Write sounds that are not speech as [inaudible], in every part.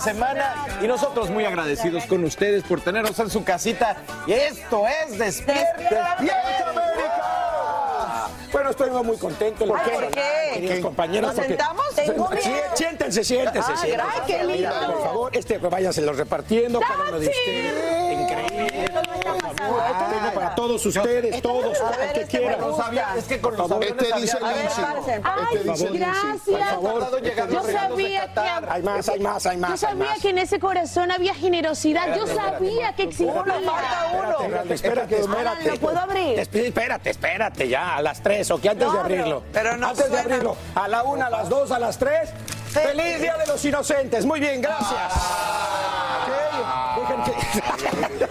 La semana y nosotros muy agradecidos con ustedes por tenernos en su casita. Y esto es Despierta, Despierta América. Bueno, estoy muy contento. Ay, ¿por qué? Queridos compañeros. ¿Nos porque- sentamos? Tengo miedo. siéntense, siéntense. Ay, siéntense. ay, qué Mira, por favor, este, váyanse repartiendo, cada uno de ustedes. Tengo para todos ustedes, todos, el que este quiera. Es que con los Este dice Lindsay. Ay, gracias. Yo sabía que Hay más, hay más, hay más. yo sabía que en ese corazón había generosidad. Yo sabía que existía. Espérate, espérate, espérate. ¿Lo puedo abrir? Esp- Espérate, espérate, ya, a las tres, o que antes de abrirlo. Antes de abrirlo, a la una, a las dos, a las tres. ¡Feliz Día de los Inocentes! Muy bien, gracias. Ok, dejen que-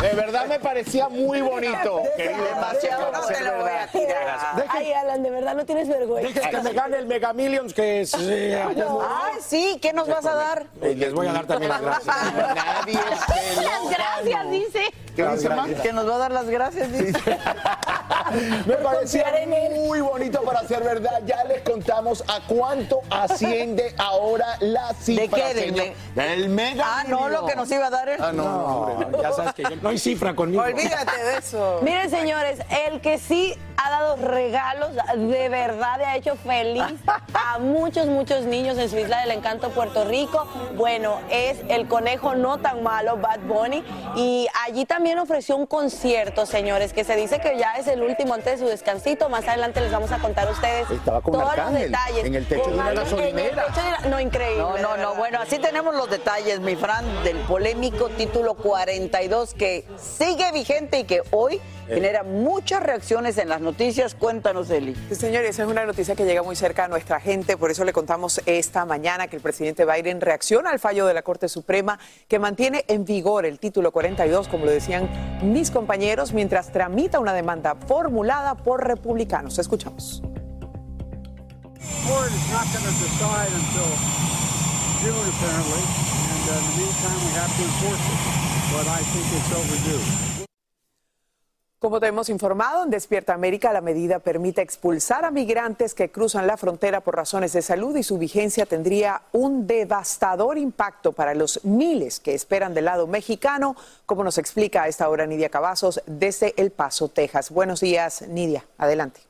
De verdad me parecía muy bonito. Demasiado no te lo voy a tirar. Ay, Alan, de verdad no tienes vergüenza. Dejen que me gane el Mega Millions, que es... Ay, sí, ¿qué nos vas a dar? les voy a dar también las gracias. [laughs] Nadie Las gracias, dice. Las gracias. Que nos va a dar las gracias, dice. [laughs] Me parecía muy bonito para ser verdad. Ya les contamos a cuánto asciende ahora la cifra. ¿De qué? ¿Del mega. Ah, no, lo que nos iba a dar él. Ah, no. Ya sabes que yo- no hay cifra conmigo. Olvídate de eso. Miren, señores, el que sí ha dado regalos, de verdad ha hecho feliz a muchos, muchos niños en su isla del encanto, Puerto Rico. Bueno, es el conejo no tan malo, Bad Bunny. Y allí también ofreció un concierto, señores, que se dice que ya es el último antes de su descansito. Más adelante les vamos a contar a ustedes Estaba con todos los detalles. en el techo Con de una Arcángel, en el gasolinera. techo de la- No, increíble. No, no, no. Bueno, así tenemos los detalles, mi Fran, del polémico título 42 que sigue vigente y que hoy genera muchas reacciones en las noticias. Cuéntanos, Eli. Sí, Señores, es una noticia que llega muy cerca a nuestra gente, por eso le contamos esta mañana que el presidente Biden reacciona al fallo de la Corte Suprema que mantiene en vigor el título 42, como lo decían mis compañeros, mientras tramita una demanda formulada por republicanos. Escuchamos. June, apparently, and uh, in the meantime, we have to enforce it. But I think it's overdue. Como te hemos informado, en Despierta América la medida permite expulsar a migrantes que cruzan la frontera por razones de salud y su vigencia tendría un devastador impacto para los miles que esperan del lado mexicano, como nos explica a esta hora Nidia Cavazos desde El Paso, Texas. Buenos días, Nidia. Adelante.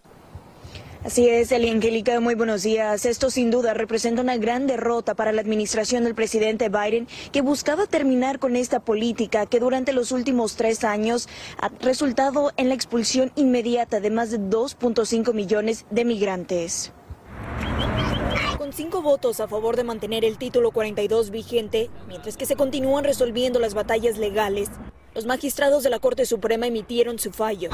Así es, Eli Angélica, muy buenos días. Esto sin duda representa una gran derrota para la administración del presidente Biden, que buscaba terminar con esta política que durante los últimos tres años ha resultado en la expulsión inmediata de más de 2.5 millones de migrantes. Con cinco votos a favor de mantener el título 42 vigente, mientras que se continúan resolviendo las batallas legales, los magistrados de la Corte Suprema emitieron su fallo.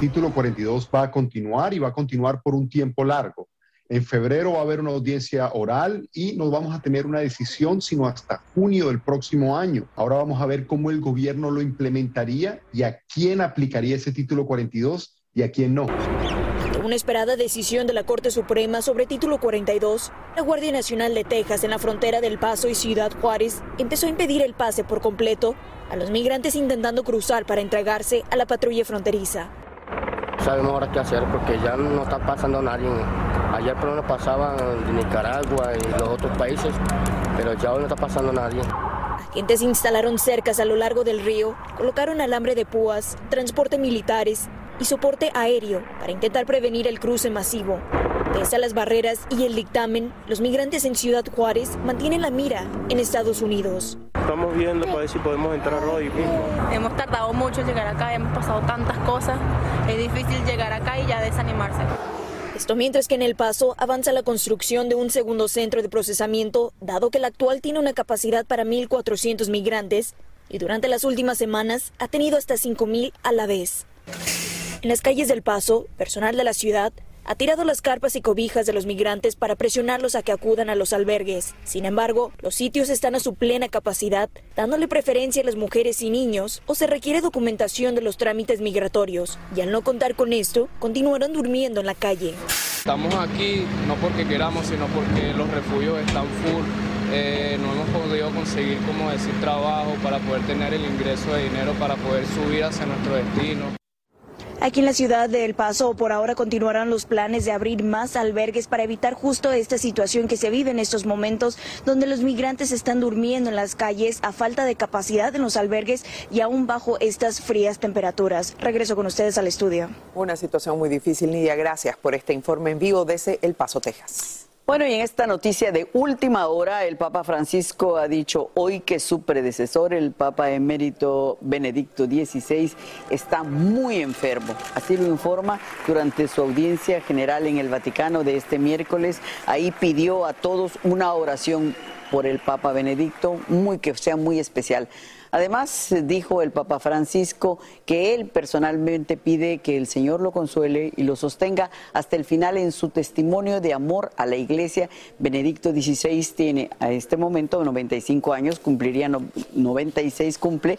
Título 42 va a continuar y va a continuar por un tiempo largo. En febrero va a haber una audiencia oral y no vamos a tener una decisión sino hasta junio del próximo año. Ahora vamos a ver cómo el gobierno lo implementaría y a quién aplicaría ese título 42 y a quién no. Una esperada decisión de la Corte Suprema sobre título 42, la Guardia Nacional de Texas en la frontera del Paso y Ciudad Juárez empezó a impedir el pase por completo a los migrantes intentando cruzar para entregarse a la patrulla fronteriza. Sabemos ahora qué hacer porque ya no está pasando nadie. Ayer por menos pasaban de Nicaragua y los otros países, pero ya hoy no está pasando nadie. Agentes instalaron cercas a lo largo del río, colocaron alambre de púas, transporte militares y soporte aéreo para intentar prevenir el cruce masivo. Pese a las barreras y el dictamen, los migrantes en Ciudad Juárez mantienen la mira en Estados Unidos. Estamos viendo para ver si podemos entrar hoy mismo. Hemos tardado mucho en llegar acá, hemos pasado tantas cosas. Es difícil llegar acá y ya desanimarse. Esto mientras que en El Paso avanza la construcción de un segundo centro de procesamiento, dado que el actual tiene una capacidad para 1.400 migrantes y durante las últimas semanas ha tenido hasta 5.000 a la vez. En las calles del Paso, personal de la ciudad ha tirado las carpas y cobijas de los migrantes para presionarlos a que acudan a los albergues. Sin embargo, los sitios están a su plena capacidad, dándole preferencia a las mujeres y niños, o se requiere documentación de los trámites migratorios. Y al no contar con esto, continuarán durmiendo en la calle. Estamos aquí no porque queramos, sino porque los refugios están full. Eh, no hemos podido conseguir, como decir, trabajo para poder tener el ingreso de dinero para poder subir hacia nuestro destino. Aquí en la ciudad de El Paso por ahora continuarán los planes de abrir más albergues para evitar justo esta situación que se vive en estos momentos donde los migrantes están durmiendo en las calles a falta de capacidad en los albergues y aún bajo estas frías temperaturas. Regreso con ustedes al estudio. Una situación muy difícil, Nidia. Gracias por este informe en vivo desde El Paso, Texas. Bueno, y en esta noticia de última hora, el Papa Francisco ha dicho hoy que su predecesor, el Papa emérito Benedicto XVI, está muy enfermo. Así lo informa durante su audiencia general en el Vaticano de este miércoles. Ahí pidió a todos una oración por el Papa Benedicto, muy que sea muy especial. Además, dijo el Papa Francisco que él personalmente pide que el Señor lo consuele y lo sostenga hasta el final en su testimonio de amor a la Iglesia. Benedicto XVI tiene a este momento 95 años, cumpliría 96, cumple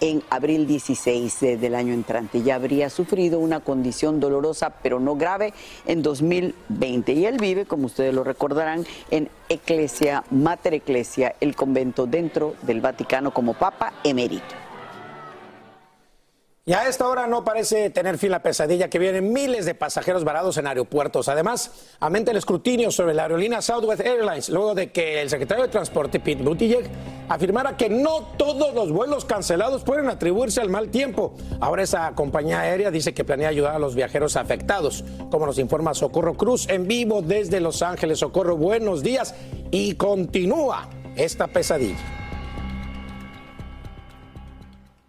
en abril 16 del año entrante. Ya habría sufrido una condición dolorosa, pero no grave, en 2020. Y él vive, como ustedes lo recordarán, en Eclesia, Mater Eclesia, el convento dentro del Vaticano como Papa emérito. Y a esta hora no parece tener fin la pesadilla que vienen miles de pasajeros varados en aeropuertos. Además, aumenta el escrutinio sobre la aerolínea Southwest Airlines luego de que el secretario de Transporte, Pete Buttigieg, afirmara que no todos los vuelos cancelados pueden atribuirse al mal tiempo. Ahora esa compañía aérea dice que planea ayudar a los viajeros afectados. Como nos informa Socorro Cruz en vivo desde Los Ángeles. Socorro, buenos días. Y continúa esta pesadilla.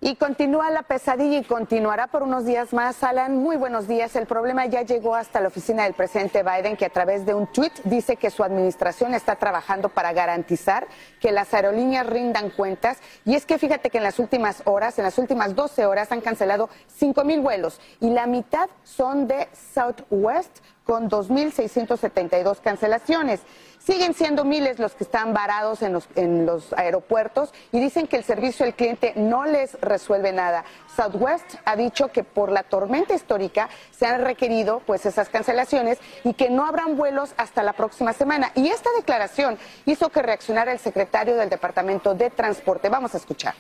Y continúa la pesadilla y continuará por unos días más. Alan, muy buenos días. El problema ya llegó hasta la oficina del presidente Biden, que a través de un tweet dice que su administración está trabajando para garantizar que las aerolíneas rindan cuentas. Y es que fíjate que en las últimas horas, en las últimas 12 horas, han cancelado 5 mil vuelos y la mitad son de Southwest con 2.672 cancelaciones. Siguen siendo miles los que están varados en los, en los aeropuertos y dicen que el servicio al cliente no les resuelve nada. Southwest ha dicho que por la tormenta histórica se han requerido pues esas cancelaciones y que no habrán vuelos hasta la próxima semana. Y esta declaración hizo que reaccionara el secretario del Departamento de Transporte. Vamos a escuchar.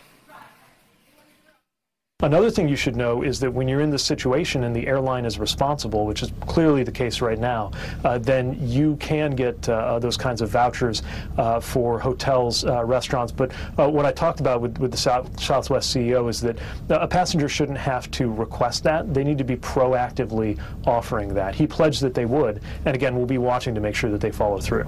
Another thing you should know is that when you're in this situation and the airline is responsible, which is clearly the case right now, uh, then you can get uh, those kinds of vouchers uh, for hotels, uh, restaurants. But uh, what I talked about with, with the South, Southwest CEO is that a passenger shouldn't have to request that. They need to be proactively offering that. He pledged that they would. And again, we'll be watching to make sure that they follow through.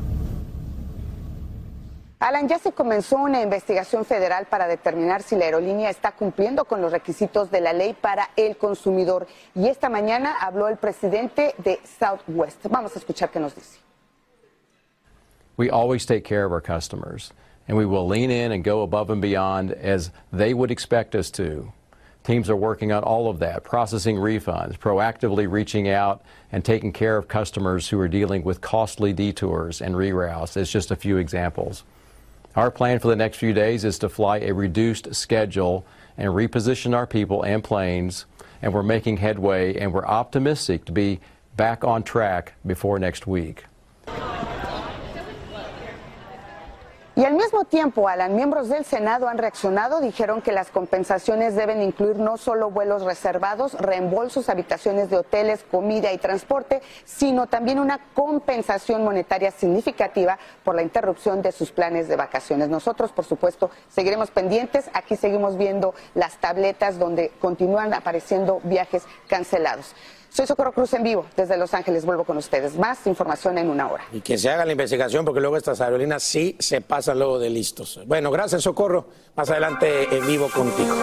Alan, ya se comenzó una investigación federal para determinar si la aerolínea está cumpliendo con los requisitos de la ley para el consumidor. Y esta mañana habló el presidente de Southwest. Vamos a escuchar qué nos dice. we always take care of our customers, and we will lean in and go above and beyond as they would expect us to. Teams are working on all of that, processing refunds, proactively reaching out and taking care of customers who are dealing with costly detours and reroutes, as just a few examples. Our plan for the next few days is to fly a reduced schedule and reposition our people and planes, and we're making headway, and we're optimistic to be back on track before next week. Y al mismo tiempo, Alan, miembros del Senado han reaccionado, dijeron que las compensaciones deben incluir no solo vuelos reservados, reembolsos, habitaciones de hoteles, comida y transporte, sino también una compensación monetaria significativa por la interrupción de sus planes de vacaciones. Nosotros, por supuesto, seguiremos pendientes. Aquí seguimos viendo las tabletas donde continúan apareciendo viajes cancelados. Soy Socorro Cruz en vivo desde Los Ángeles. Vuelvo con ustedes. Más información en una hora. Y que se haga la investigación porque luego estas aerolíneas sí se pasan luego de listos. Bueno, gracias Socorro. Más adelante en vivo contigo.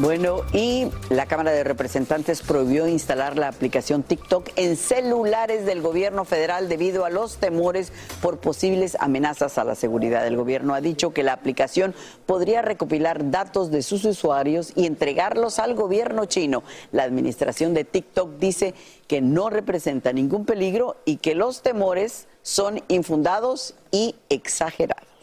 Bueno, y la Cámara de Representantes prohibió instalar la aplicación TikTok en celulares del gobierno federal debido a los temores por posibles amenazas a la seguridad. El gobierno ha dicho que la aplicación podría recopilar datos de sus usuarios y entregarlos al gobierno chino. La administración de TikTok dice que no representa ningún peligro y que los temores son infundados y exagerados.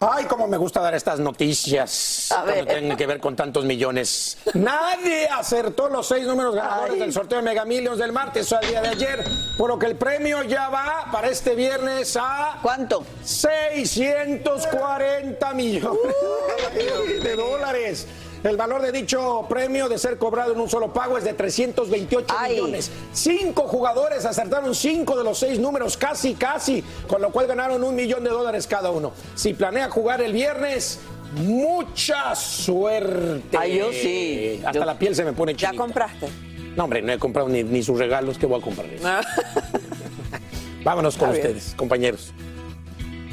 Ay, cómo me gusta dar estas noticias A ver. cuando tienen que ver con tantos millones. Nadie acertó los seis números ganadores del sorteo de Mega Millions del martes o al día de ayer, por lo que el premio ya va para este viernes a... ¿Cuánto? 640 millones de dólares. El valor de dicho premio de ser cobrado en un solo pago es de 328 millones. Cinco jugadores acertaron cinco de los seis números, casi, casi, con lo cual ganaron un millón de dólares cada uno. Si planea jugar el viernes, mucha suerte. Ay, yo sí. Hasta Yo- la piel se me pone chinita. ¿Ya compraste? No, hombre, no he comprado ni, ni sus regalos que voy a comprar. [laughs] Vámonos con Está bien. ustedes, compañeros.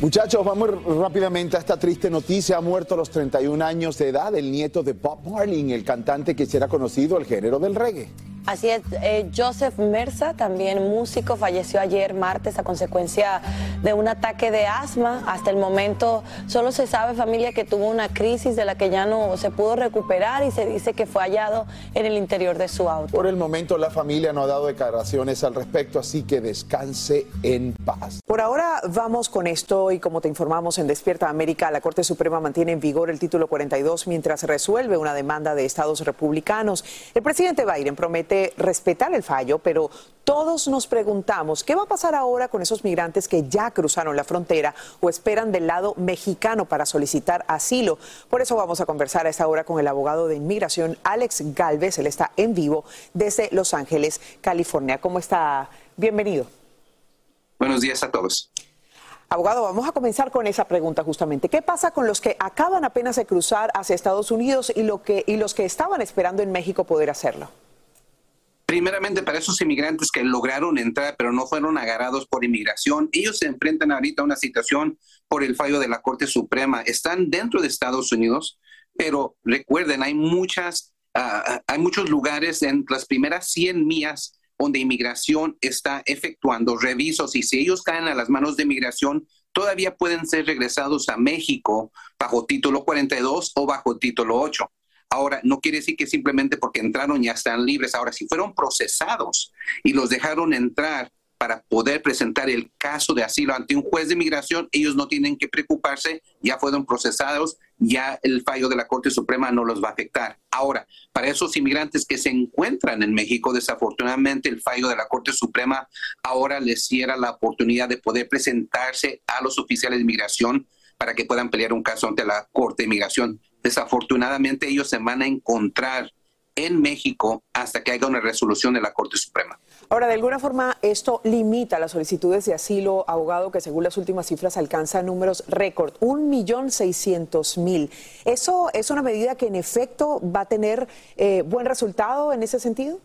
Muchachos, vamos rápidamente a esta triste noticia. Ha muerto a los 31 años de edad el nieto de Bob Marley, el cantante que será conocido el género del reggae. Así es, eh, Joseph Merza, también músico, falleció ayer martes a consecuencia de un ataque de asma. Hasta el momento solo se sabe, familia, que tuvo una crisis de la que ya no se pudo recuperar y se dice que fue hallado en el interior de su auto. Por el momento la familia no ha dado declaraciones al respecto, así que descanse en paz. Por ahora vamos con esto y como te informamos en Despierta América, la Corte Suprema mantiene en vigor el título 42 mientras resuelve una demanda de estados republicanos. El presidente Biden promete respetar el fallo, pero todos nos preguntamos qué va a pasar ahora con esos migrantes que ya cruzaron la frontera o esperan del lado mexicano para solicitar asilo. Por eso vamos a conversar a esta hora con el abogado de inmigración Alex Galvez. Él está en vivo desde Los Ángeles, California. ¿Cómo está? Bienvenido. Buenos días a todos. Abogado, vamos a comenzar con esa pregunta justamente. ¿Qué pasa con los que acaban apenas de cruzar hacia Estados Unidos y, lo que, y los que estaban esperando en México poder hacerlo? Primeramente, para esos inmigrantes que lograron entrar pero no fueron agarrados por inmigración, ellos se enfrentan ahorita a una situación por el fallo de la Corte Suprema. Están dentro de Estados Unidos, pero recuerden, hay muchas, ah, hay muchos lugares en las primeras 100 millas donde inmigración está efectuando revisos y si ellos caen a las manos de inmigración, todavía pueden ser regresados a México bajo título 42 o bajo título 8. Ahora, no quiere decir que simplemente porque entraron ya están libres. Ahora, si fueron procesados y los dejaron entrar para poder presentar el caso de asilo ante un juez de inmigración, ellos no tienen que preocuparse, ya fueron procesados, ya el fallo de la Corte Suprema no los va a afectar. Ahora, para esos inmigrantes que se encuentran en México, desafortunadamente el fallo de la Corte Suprema ahora les cierra la oportunidad de poder presentarse a los oficiales de inmigración para que puedan pelear un caso ante la Corte de Inmigración. Desafortunadamente ellos se van a encontrar en México hasta que haya una resolución de la Corte Suprema. Ahora, de alguna forma, esto limita las solicitudes de asilo, abogado, que según las últimas cifras alcanza números récord, un millón seiscientos mil. ¿Eso es una medida que en efecto va a tener eh, buen resultado en ese sentido?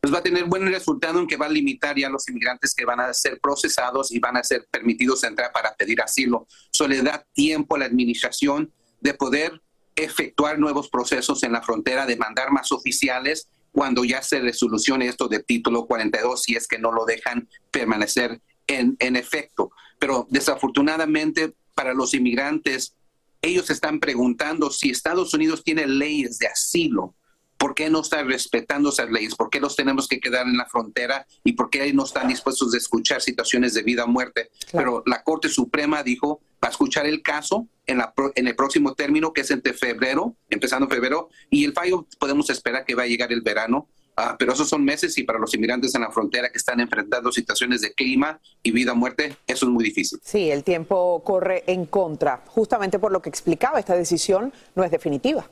pues va a tener buen resultado en que va a limitar ya a los inmigrantes que van a ser procesados y van a ser permitidos entrar para pedir asilo. Eso le da tiempo a la administración de poder efectuar nuevos procesos en la frontera, de mandar más oficiales cuando ya se resolucione esto de título 42, si es que no lo dejan permanecer en, en efecto, pero desafortunadamente para los inmigrantes, ellos están preguntando si Estados Unidos tiene leyes de asilo. ¿Por qué no está respetando esas leyes? ¿Por qué los tenemos que quedar en la frontera? ¿Y por qué no están dispuestos a escuchar situaciones de vida o muerte? Pero la Corte Suprema dijo, va a escuchar el caso en, la, en el próximo término, que es entre febrero, empezando febrero, y el fallo podemos esperar que va a llegar el verano. Ah, pero esos son meses y para los inmigrantes en la frontera que están enfrentando situaciones de clima y vida o muerte, eso es muy difícil. Sí, el tiempo corre en contra, justamente por lo que explicaba, esta decisión no es definitiva.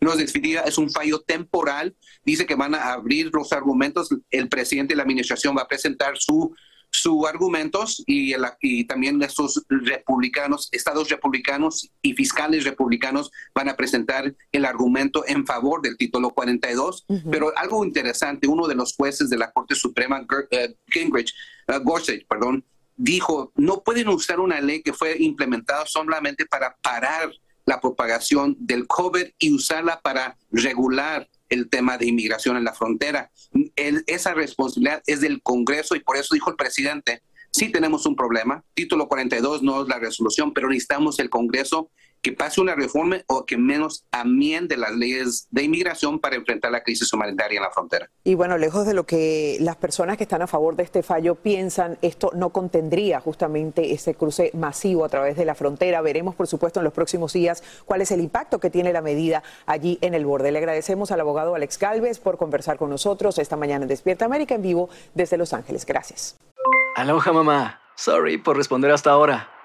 No es definitiva, es un fallo temporal. Dice que van a abrir los argumentos. El presidente de la administración va a presentar su sus argumentos y, el- y también estos republicanos, estados republicanos y fiscales republicanos van a presentar el argumento en favor del título 42. Pero algo interesante, uno de los jueces de la Corte Suprema, Ger- eh, Gingrich, eh, Gorsuch, perdón, dijo, no pueden usar una ley que fue implementada solamente para parar la propagación del COVID y usarla para regular el tema de inmigración en la frontera. El- esa responsabilidad es del Congreso y por eso dijo el presidente, sí tenemos un problema, título 42 no es la resolución, pero necesitamos el Congreso que pase una reforma o que menos amiende las leyes de inmigración para enfrentar la crisis humanitaria en la frontera. Y bueno, lejos de lo que las personas que están a favor de este fallo piensan, esto no contendría justamente ese cruce masivo a través de la frontera. Veremos, por supuesto, en los próximos días cuál es el impacto que tiene la medida allí en el borde. Le agradecemos al abogado Alex Galvez por conversar con nosotros esta mañana en Despierta América en vivo desde Los Ángeles. Gracias. Aloha mamá. Sorry por responder hasta ahora.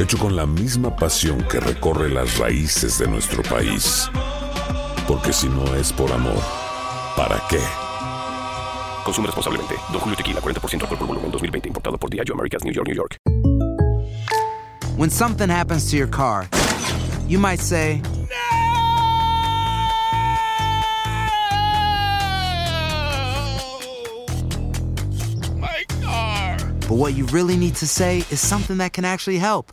hecho con la misma pasión que recorre las raíces de nuestro país. Porque si no es por amor, ¿para qué? Consume responsablemente. Don Julio Tequila, 40% alcohol por volumen, 2020. Importado por Diageo Americas, New York, New York. When something happens to your car, you might say, My car. but what you really need to say is something that can actually help.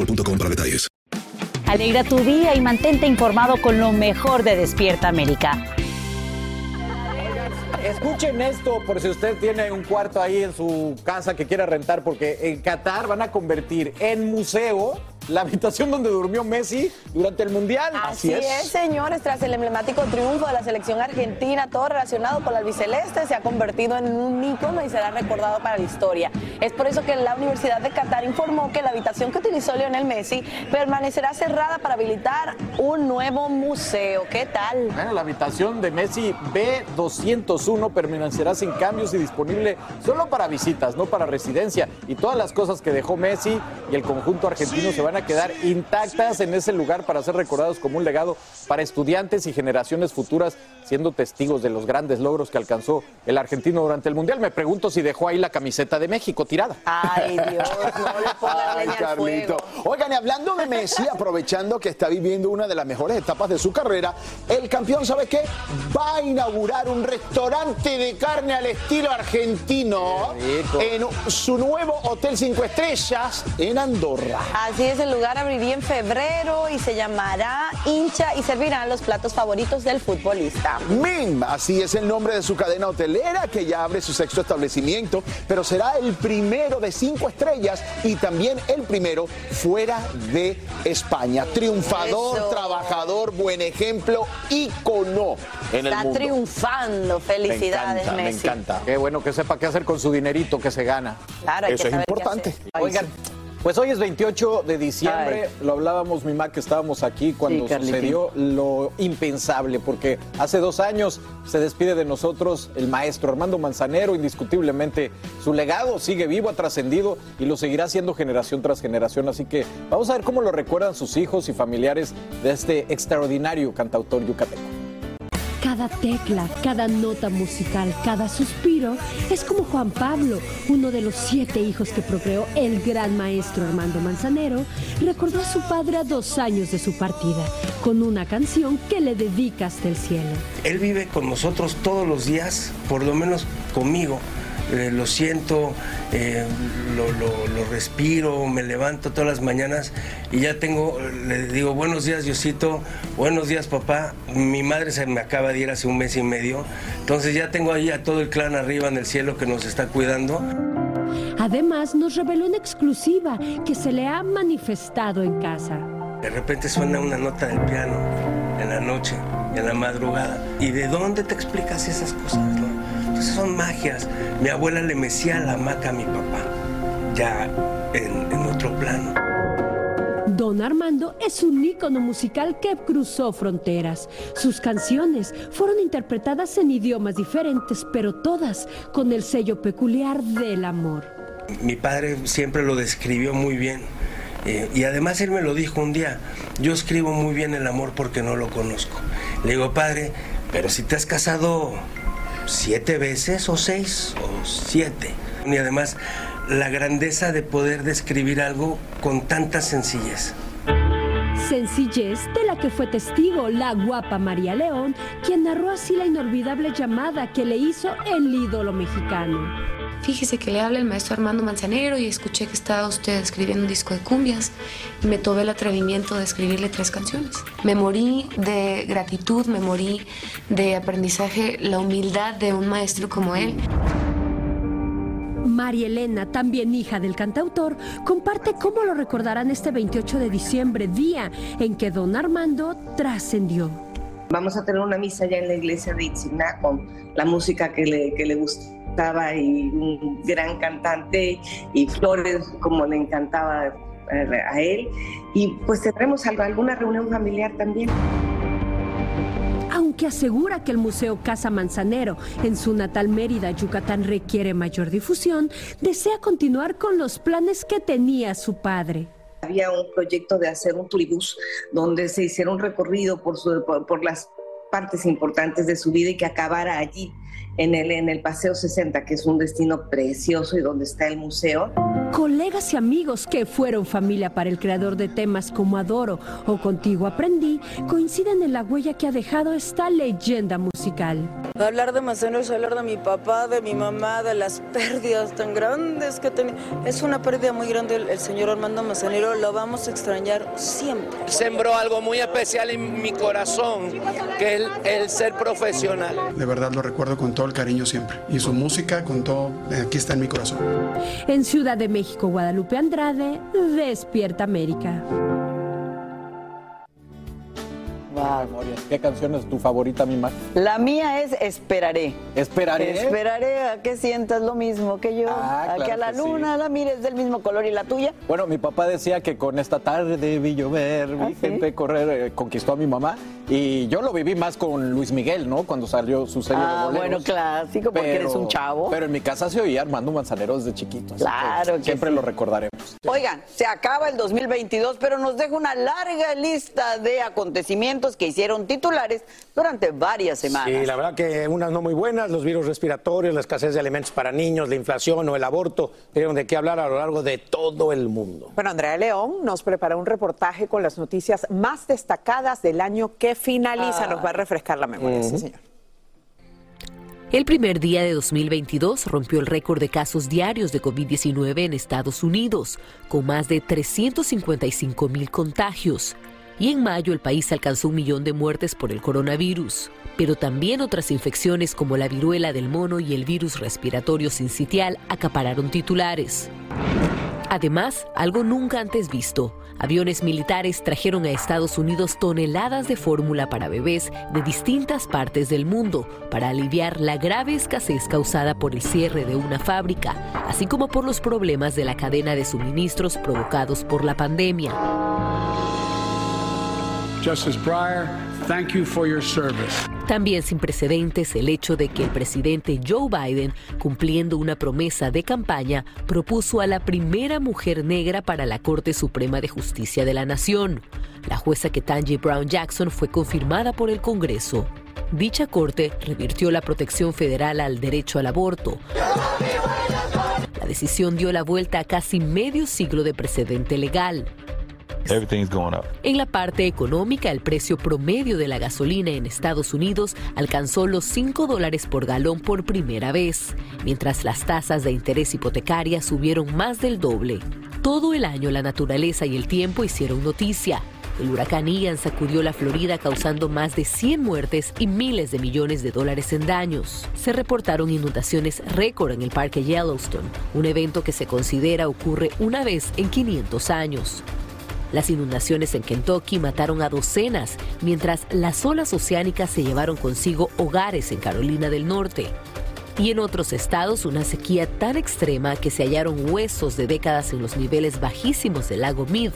boostmobile.com para detalles. Alegra tu día y mantente informado con lo mejor de Despierta América. Escuchen esto por si usted tiene un cuarto ahí en su casa que quiera rentar, porque en Qatar van a convertir en museo la habitación donde durmió Messi durante el Mundial. Así es, señores, tras el emblemático triunfo de la selección argentina, todo relacionado con la albiceleste se ha convertido en un ícono y será recordado para la historia. Es por eso que la Universidad de Qatar informó que la habitación que utilizó Lionel Messi permanecerá cerrada para habilitar un nuevo museo. ¿Qué tal? Bueno, la habitación de Messi B201 permanecerá sin cambios y disponible solo para visitas, no para residencia. Y todas las cosas que dejó Messi y el conjunto argentino se van a quedar intactas en ese lugar para ser recordados como un legado para estudiantes y generaciones futuras, siendo testigos de los grandes logros que alcanzó el argentino durante el Mundial. Me pregunto si dejó ahí la camiseta de México tirada. Ay, Dios, no le pongan Ay, [laughs] leña al Carlito. fuego. Oigan, y hablando de Messi, aprovechando que está viviendo una de las mejores etapas de su carrera, el campeón, ¿sabe qué? Va a inaugurar un restaurante de carne al estilo argentino en su nuevo Hotel Cinco Estrellas en Andorra. Así es, el lugar abriría en febrero y se llamará Hincha y servirán los platos favoritos del futbolista. MIM, así es el nombre de su cadena hotelera que ya abre su sexto establecimiento, pero será el primero de cinco estrellas y también el primero fuera de España. Triunfador, Eso. trabajador, buen ejemplo, ícono en el Está mundo. triunfando. Felicidades, me encanta, me Messi. encanta. Qué bueno que sepa qué hacer con su dinerito que se gana. Claro, hay Eso que es saber qué importante. hacer. Oigan, pues hoy es 28 de diciembre, lo hablábamos mi Mac que estábamos aquí cuando Sí, sucedió lo impensable, porque hace dos años se despide de nosotros el maestro Armando Manzanero, indiscutiblemente su legado sigue vivo, ha trascendido y lo seguirá haciendo generación tras generación, así que vamos a ver cómo lo recuerdan sus hijos y familiares de este extraordinario cantautor yucateco. Cada tecla, cada nota musical, cada suspiro es como Juan Pablo, uno de los siete hijos que procreó el gran maestro Armando Manzanero, recordó a su padre a dos años de su partida, con una canción que le dedica hasta el cielo. Él vive con nosotros todos los días, por lo menos conmigo. Eh, lo siento, eh, lo, lo- lo respiro, me levanto todas las mañanas y ya tengo, le digo buenos días Diosito, buenos días papá. Mi madre se me acaba de ir hace un mes y medio, entonces ya tengo ahí a todo el clan arriba en el cielo que nos está cuidando. Además, nos reveló en exclusiva que se le ha manifestado en casa. De repente suena una nota del piano en la noche, en la madrugada. ¿Y de dónde te explicas esas cosas? Entonces son magias. Mi abuela le mecía la hamaca a mi papá, ya en, en otro plano. Don Armando es un ícono musical que cruzó fronteras. Sus canciones fueron interpretadas en idiomas diferentes, pero todas con el sello peculiar del amor. Mi padre siempre lo describió muy bien. eh, y además él me lo dijo un día, yo escribo muy bien el amor porque no lo conozco. Le digo, padre, pero si te has casado siete veces o seis o siete. Y además la grandeza de poder describir algo con tanta sencillez. Sencillez de la que fue testigo la guapa María León, quien narró así la inolvidable llamada que le hizo el ídolo mexicano. Fíjese que le habla el maestro Armando Manzanero y escuché que estaba usted escribiendo un disco de cumbias y me tomé el atrevimiento de escribirle tres canciones. Me morí de gratitud, me morí de aprendizaje, la humildad de un maestro como él. María Elena, también hija del cantautor, comparte cómo lo recordarán este 28 de diciembre, día en que don Armando trascendió. Vamos a tener una misa ya en la iglesia de Itzigná con la música que le, que y un gran cantante y flores como le encantaba eh, a él. Y pues tendremos alguna reunión familiar también. Aunque asegura que el Museo Casa Manzanero en su natal Mérida, Yucatán, requiere mayor difusión, desea continuar con los planes que tenía su padre. Había un proyecto de hacer un turibús donde se hiciera un recorrido por, su- por las partes importantes de su vida y que acabara allí, en el, en el Paseo 60, que es un destino precioso y donde está el museo. Colegas y amigos que fueron familia para el creador de temas como Adoro o Contigo Aprendí coinciden en la huella que ha dejado esta leyenda musical. Hablar de Manzanero es hablar de mi papá, de mi mamá, de las pérdidas tan grandes que tenía. Es una pérdida muy grande el, el señor Armando Manzanero, lo vamos a extrañar siempre. sembró algo muy especial en mi corazón, que es el, el ser profesional. De verdad lo recuerdo con todo el cariño siempre. Y su música con todo, aquí está en mi corazón. En Ciudad de México, Guadalupe Andrade, Despierta América. ¿Qué canción es tu favorita, mi Mac? La mía es Esperaré. Esperaré. Esperaré a que sientas lo mismo que yo, Ah, a que claro a la que sí. luna la mires del mismo color y la tuya. Bueno, mi papá decía que con esta tarde vi llover, vi ¿Ah, sí? gente correr, eh, conquistó a mi mamá. Y yo lo viví más con Luis Miguel, ¿no? Cuando salió su serie Ah, de boleros. bueno, clásico, porque eres un chavo. Pero en mi casa se oía Armando Manzanero desde chiquito. así que Claro que Siempre sí. lo recordaremos. Oigan, se acaba el 2022, pero nos deja una larga lista de acontecimientos que hicieron titulares durante varias semanas. Sí, la verdad que unas no muy buenas, los virus respiratorios, la escasez de alimentos para niños, la inflación o el aborto, dieron de qué hablar a lo largo de todo el mundo. Bueno, Andrea León nos preparó un reportaje con las noticias más destacadas del año que finaliza. Ah. Nos va a refrescar la memoria, sí, señor. El primer día de 2022 rompió el récord de casos diarios de COVID-19 en Estados Unidos, con más de 355 mil contagios. Y en mayo el país alcanzó un millón de muertes por el coronavirus. Pero también otras infecciones como la viruela del mono y el virus respiratorio sincitial acapararon titulares. Además, algo nunca antes visto, aviones militares trajeron a Estados Unidos toneladas de fórmula para bebés de distintas partes del mundo para aliviar la grave escasez causada por el cierre de una fábrica, así como por los problemas de la cadena de suministros provocados por la pandemia. Justice Breyer, thank you for your service. También sin precedentes el hecho de que el presidente Joe Biden, cumpliendo una promesa de campaña, propuso a la primera mujer negra para la Corte Suprema de Justicia de la Nación. La jueza Ketanji Brown Jackson fue confirmada por el Congreso. Dicha corte revirtió la protección federal al derecho al aborto. La decisión dio la vuelta a casi medio siglo de precedente legal. En la parte económica, el precio promedio de la gasolina en Estados Unidos alcanzó los 5 dólares por galón por primera vez, mientras las tasas de interés hipotecaria subieron más del doble. Todo el año la naturaleza y el tiempo hicieron noticia. El huracán Ian sacudió la Florida causando más de 100 muertes y miles de millones de dólares en daños. Se reportaron inundaciones récord en el parque Yellowstone, un evento que se considera ocurre una vez en 500 años. Las inundaciones en Kentucky mataron a docenas, mientras las olas oceánicas se llevaron consigo hogares en Carolina del Norte. Y en otros estados una sequía tan extrema que se hallaron huesos de décadas en los niveles bajísimos del lago Mead.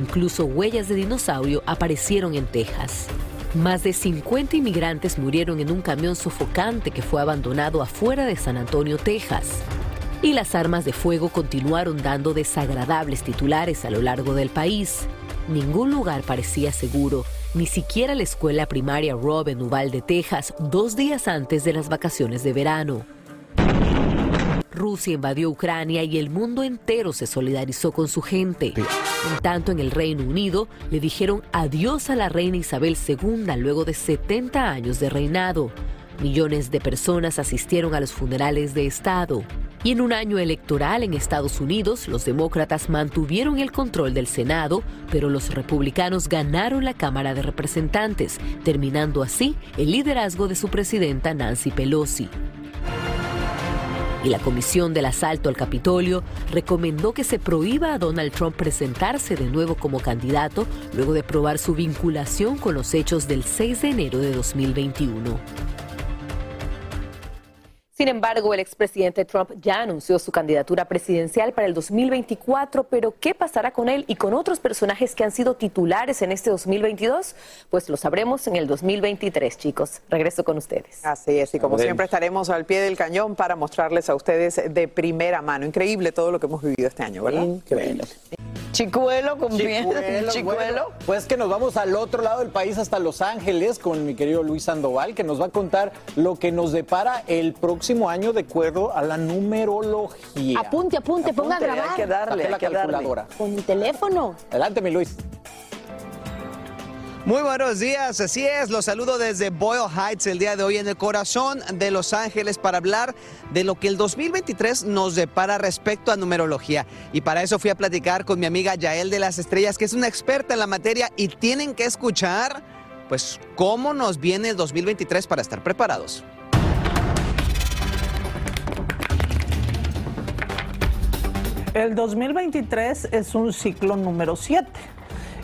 Incluso huellas de dinosaurio aparecieron en Texas. Más de 50 inmigrantes murieron en un camión sofocante que fue abandonado afuera de San Antonio, Texas y las armas de fuego continuaron dando desagradables titulares a lo largo del país. Ningún lugar parecía seguro, ni siquiera la escuela primaria Rob en Uvalde, Texas, dos días antes de las vacaciones de verano. Rusia invadió Ucrania y el mundo entero se solidarizó con su gente. En tanto, en el Reino Unido le dijeron adiós a la reina Isabel II luego de 70 años de reinado. Millones de personas asistieron a los funerales de Estado. Y en un año electoral en Estados Unidos, los demócratas mantuvieron el control del Senado, pero los republicanos ganaron la Cámara de Representantes, terminando así el liderazgo de su presidenta Nancy Pelosi. Y la Comisión del Asalto al Capitolio recomendó que se prohíba a Donald Trump presentarse de nuevo como candidato luego de probar su vinculación con los hechos del 6 de enero de 2021. Sin embargo, el expresidente Trump ya anunció su candidatura presidencial para el 2024, pero ¿qué pasará con él y con otros personajes que han sido titulares en este 2022? Pues lo sabremos en el 2023, chicos. Regreso con ustedes. Así es, y como siempre estaremos al pie del cañón para mostrarles a ustedes de primera mano. Increíble todo lo que hemos vivido este año, ¿verdad? Increíble. Chicuelo con Chicuelo, [laughs] Chicuelo. bueno, pues que nos vamos al otro lado del país, hasta Los Ángeles, con mi querido Luis Sandoval, que nos va a contar lo que nos depara el próximo año de acuerdo a la numerología. Apunte, apunte, ponga a grabar. hay que darle, que darle. Con mi teléfono. Adelante, mi Luis. Muy buenos días, así es, los saludo desde Boyle Heights el día de hoy en el corazón de Los Ángeles para hablar de lo que el 2023 nos depara respecto a numerología. Y para eso fui a platicar con mi amiga Yael de las Estrellas, que es una experta en la materia y tienen que escuchar, pues, cómo nos viene el 2023 para estar preparados. El 2023 es un ciclo número 7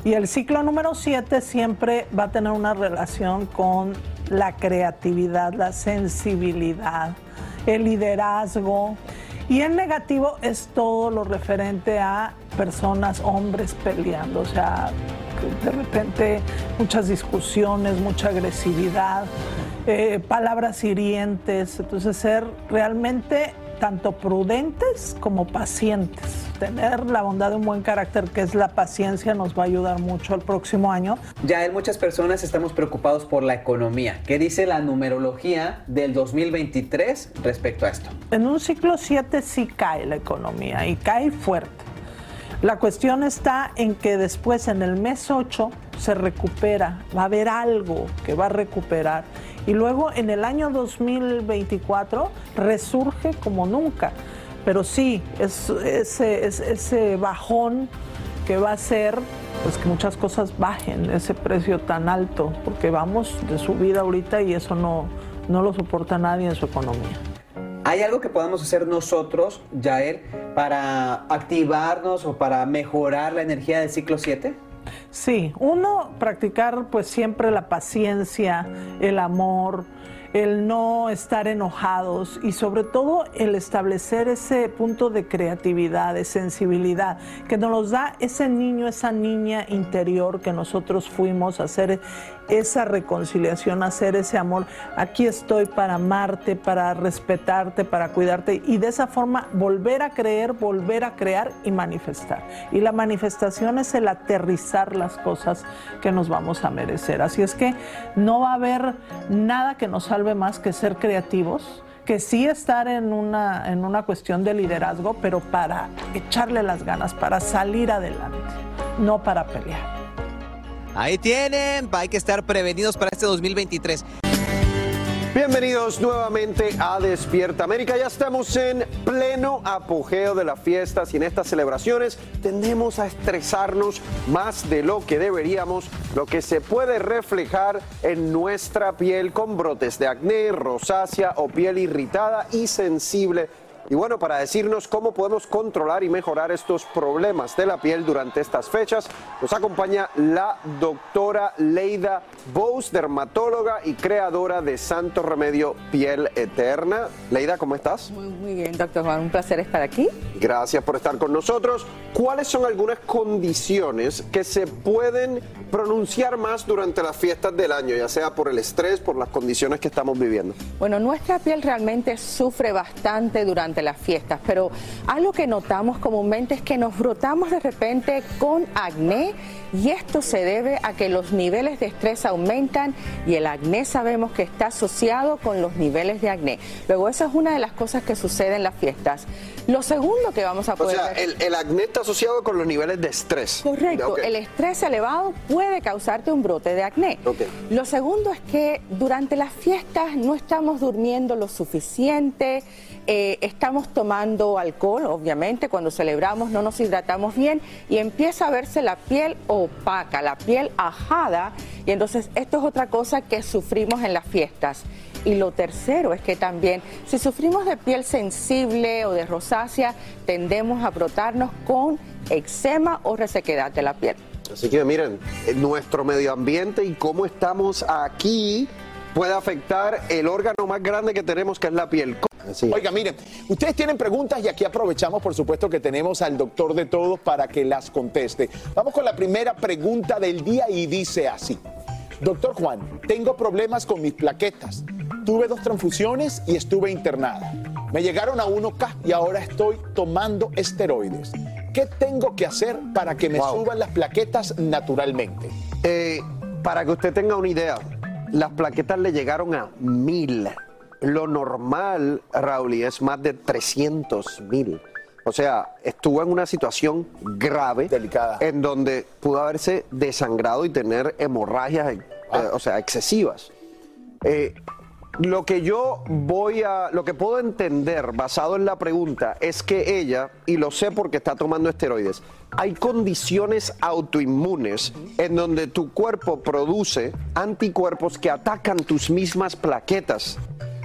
y el ciclo número 7 siempre va a tener una relación con la creatividad, la sensibilidad, el liderazgo. Y el negativo es todo lo referente a personas, hombres peleando, o sea, de repente muchas discusiones, mucha agresividad, eh, palabras hirientes, entonces ser realmente tanto prudentes como pacientes. Tener la bondad de un buen carácter, que es la paciencia, nos va a ayudar mucho el próximo año. Ya en muchas personas estamos preocupados por la economía. ¿Qué dice la numerología del 2023 respecto a esto? En un ciclo 7 sí cae la economía y cae fuerte. La cuestión está en que después en el mes 8 se recupera, va a haber algo que va a recuperar Y luego en el año 2024 resurge como nunca. Pero sí, es ese, es- ese bajón que va a ser pues que muchas cosas bajen ese precio tan alto, porque vamos de subida ahorita y eso no, no lo soporta nadie en su economía. ¿Hay algo que podamos hacer nosotros, Yael, para activarnos o para mejorar la energía del ciclo 7? Sí, uno, practicar pues siempre la paciencia, el amor, el no estar enojados y sobre todo el establecer ese punto de creatividad, de sensibilidad, que nos da ese niño, esa niña interior que nosotros fuimos a hacer esa reconciliación, hacer ese amor. Aquí estoy para amarte, para respetarte, para cuidarte y de esa forma volver a creer, volver a crear y manifestar. Y la manifestación es el aterrizar las cosas que nos vamos a merecer. Así es que no va a haber nada que nos salve más que ser creativos que sí estar en una, en una cuestión de liderazgo, pero para echarle las ganas, para salir adelante, no para pelear. Ahí tienen, hay que estar prevenidos para este 2023. Bienvenidos nuevamente a Despierta América. Ya estamos en pleno apogeo de las fiestas y en estas celebraciones tendemos a estresarnos más de lo que deberíamos, lo que se puede reflejar en nuestra piel con brotes de acné, rosácea o piel irritada y sensible. Y bueno, para decirnos cómo podemos controlar y mejorar estos problemas de la piel durante estas fechas, nos acompaña la doctora Leida Bous, dermatóloga y creadora de Santo Remedio Piel Eterna. Leida, ¿cómo estás? Muy, muy bien, doctor Juan. Un placer estar aquí. Gracias por estar con nosotros. ¿Cuáles son algunas condiciones que se pueden pronunciar más durante las fiestas del año, ya sea por el estrés, por las condiciones que estamos viviendo? Bueno, nuestra piel realmente sufre bastante durante las fiestas, pero algo que notamos comúnmente es que nos brotamos de repente con acné y esto se debe a que los niveles de estrés aumentan y el acné sabemos que está asociado con los niveles de acné. Luego, esa es una de las cosas que sucede en las fiestas. Lo segundo que vamos a O poder sea, ver- el, el acné está asociado con los niveles de estrés. Correcto, Ok. el estrés elevado puede causarte un brote de acné. Lo segundo es que durante las fiestas no estamos durmiendo lo suficiente, eh, estamos tomando alcohol, obviamente, cuando celebramos no nos hidratamos bien y empieza a verse la piel opaca, la piel ajada y entonces esto es otra cosa que sufrimos en las fiestas. Y lo tercero es que también, si sufrimos de piel sensible o de rosácea, tendemos a brotarnos con eczema o resequedad de la piel. Así que miren, eh, nuestro medio ambiente y cómo estamos aquí puede afectar el órgano más grande que tenemos, que es la piel. Oiga, miren, ustedes tienen preguntas y aquí aprovechamos, por supuesto, que tenemos al doctor de todos para que las conteste. Vamos con la primera pregunta del día y dice así. Doctor Juan, tengo problemas con mis plaquetas. Tuve dos transfusiones y estuve internada. Me llegaron a 1K y ahora estoy tomando esteroides. ¿Qué tengo que hacer para que me suban las plaquetas naturalmente? Eh, para que usted tenga una idea, las plaquetas le llegaron a mil. Lo normal, Raúl, y es más de 300 mil. O sea, estuvo en una situación grave. Delicada. En donde pudo haberse desangrado y tener hemorragias, eh, o sea, excesivas. Eh, lo que yo voy a, lo que puedo entender basado en la pregunta es que ella, y lo sé porque está tomando esteroides, hay condiciones autoinmunes en donde tu cuerpo produce anticuerpos que atacan tus mismas plaquetas.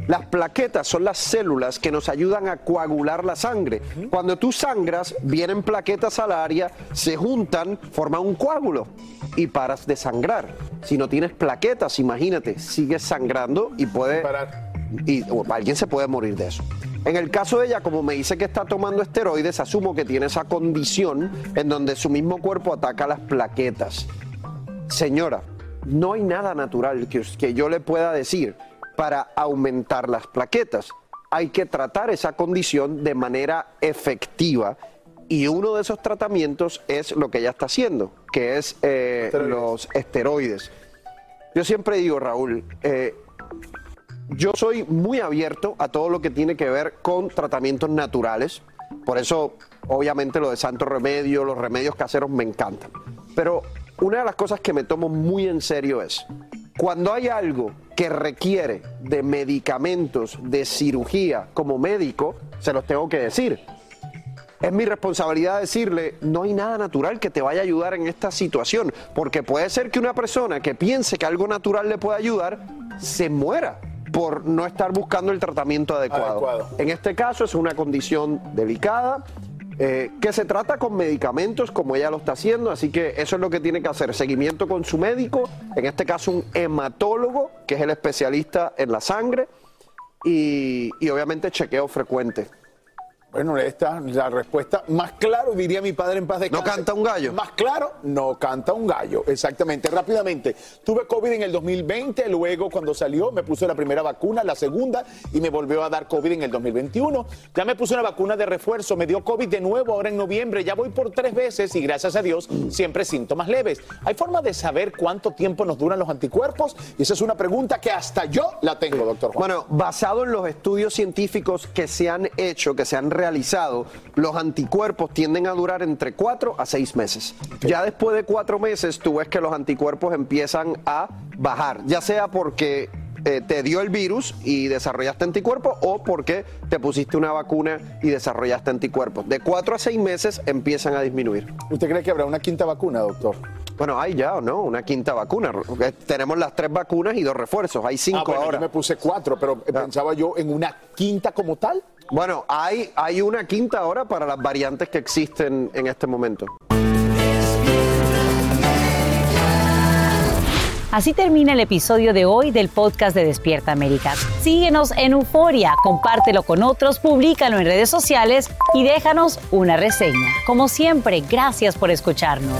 Las plaquetas son las células que nos ayudan a coagular la sangre. Cuando tú sangras, vienen plaquetas al área, se juntan, forman un coágulo y paras de sangrar. Si no tienes plaquetas, imagínate, sigues sangrando y puede y o alguien se puede morir de eso. En el caso de ella, como me dice que está tomando esteroides, asumo que tiene esa condición en donde su mismo cuerpo ataca las plaquetas. Señora, no hay nada natural que yo le pueda decir para aumentar las plaquetas. Hay que tratar esa condición de manera efectiva y uno de esos tratamientos es lo que ella está haciendo, que es eh, los esteroides. Yo siempre digo, Raúl, eh, yo soy muy abierto a todo lo que tiene que ver con tratamientos naturales. Por eso, obviamente, lo de Santo Remedio, los remedios caseros me encantan. Pero una de las cosas que me tomo muy en serio es, Cuando hay algo que requiere de medicamentos, de cirugía como médico, se los tengo que decir. Es mi responsabilidad decirle, no hay nada natural que te vaya a ayudar en esta situación, porque puede ser que una persona que piense que algo natural le puede ayudar, se muera por no estar buscando el tratamiento adecuado. Adecuado. En este caso es una condición delicada, eh, que se trata con medicamentos como ella lo está haciendo, así que eso es lo que tiene que hacer, seguimiento con su médico, en este caso un hematólogo, que es el especialista en la sangre, y, y obviamente chequeo frecuente. Bueno, esta es la respuesta más claro, diría mi padre en paz de ¿No canta un gallo? Más claro, no canta un gallo, exactamente. Rápidamente, tuve COVID en el 2020, luego cuando salió me puse la primera vacuna, la segunda, y me volvió a dar COVID en el 2021. Ya me puse una vacuna de refuerzo, me dio COVID de nuevo ahora en noviembre, ya voy por tres veces y gracias a Dios siempre síntomas leves. ¿Hay forma de saber cuánto tiempo nos duran los anticuerpos? Y esa es una pregunta que hasta yo la tengo, doctor Juan. Bueno, basado en los estudios científicos que se han hecho, que se han realizado, los anticuerpos tienden a durar entre 4 a 6 meses. Ya después de 4 meses tú ves que los anticuerpos empiezan a bajar, ya sea porque eh, te dio el virus y desarrollaste anticuerpos o porque te pusiste una vacuna y desarrollaste anticuerpos. De 4 a 6 meses empiezan a disminuir. ¿Usted cree que habrá una quinta vacuna, doctor? Bueno, hay ya o no, una quinta vacuna. Eh, Tenemos las tres vacunas y dos refuerzos, hay cinco Ah, bueno, ahora. Yo me puse cuatro, pero pensaba yo en una quinta como tal. Bueno, hay, hay una quinta ahora para las variantes que existen en este momento. Así termina el episodio de hoy del podcast de Despierta América. Síguenos en Euforia, compártelo con otros, públicalo en redes sociales y déjanos una reseña. Como siempre, gracias por escucharnos.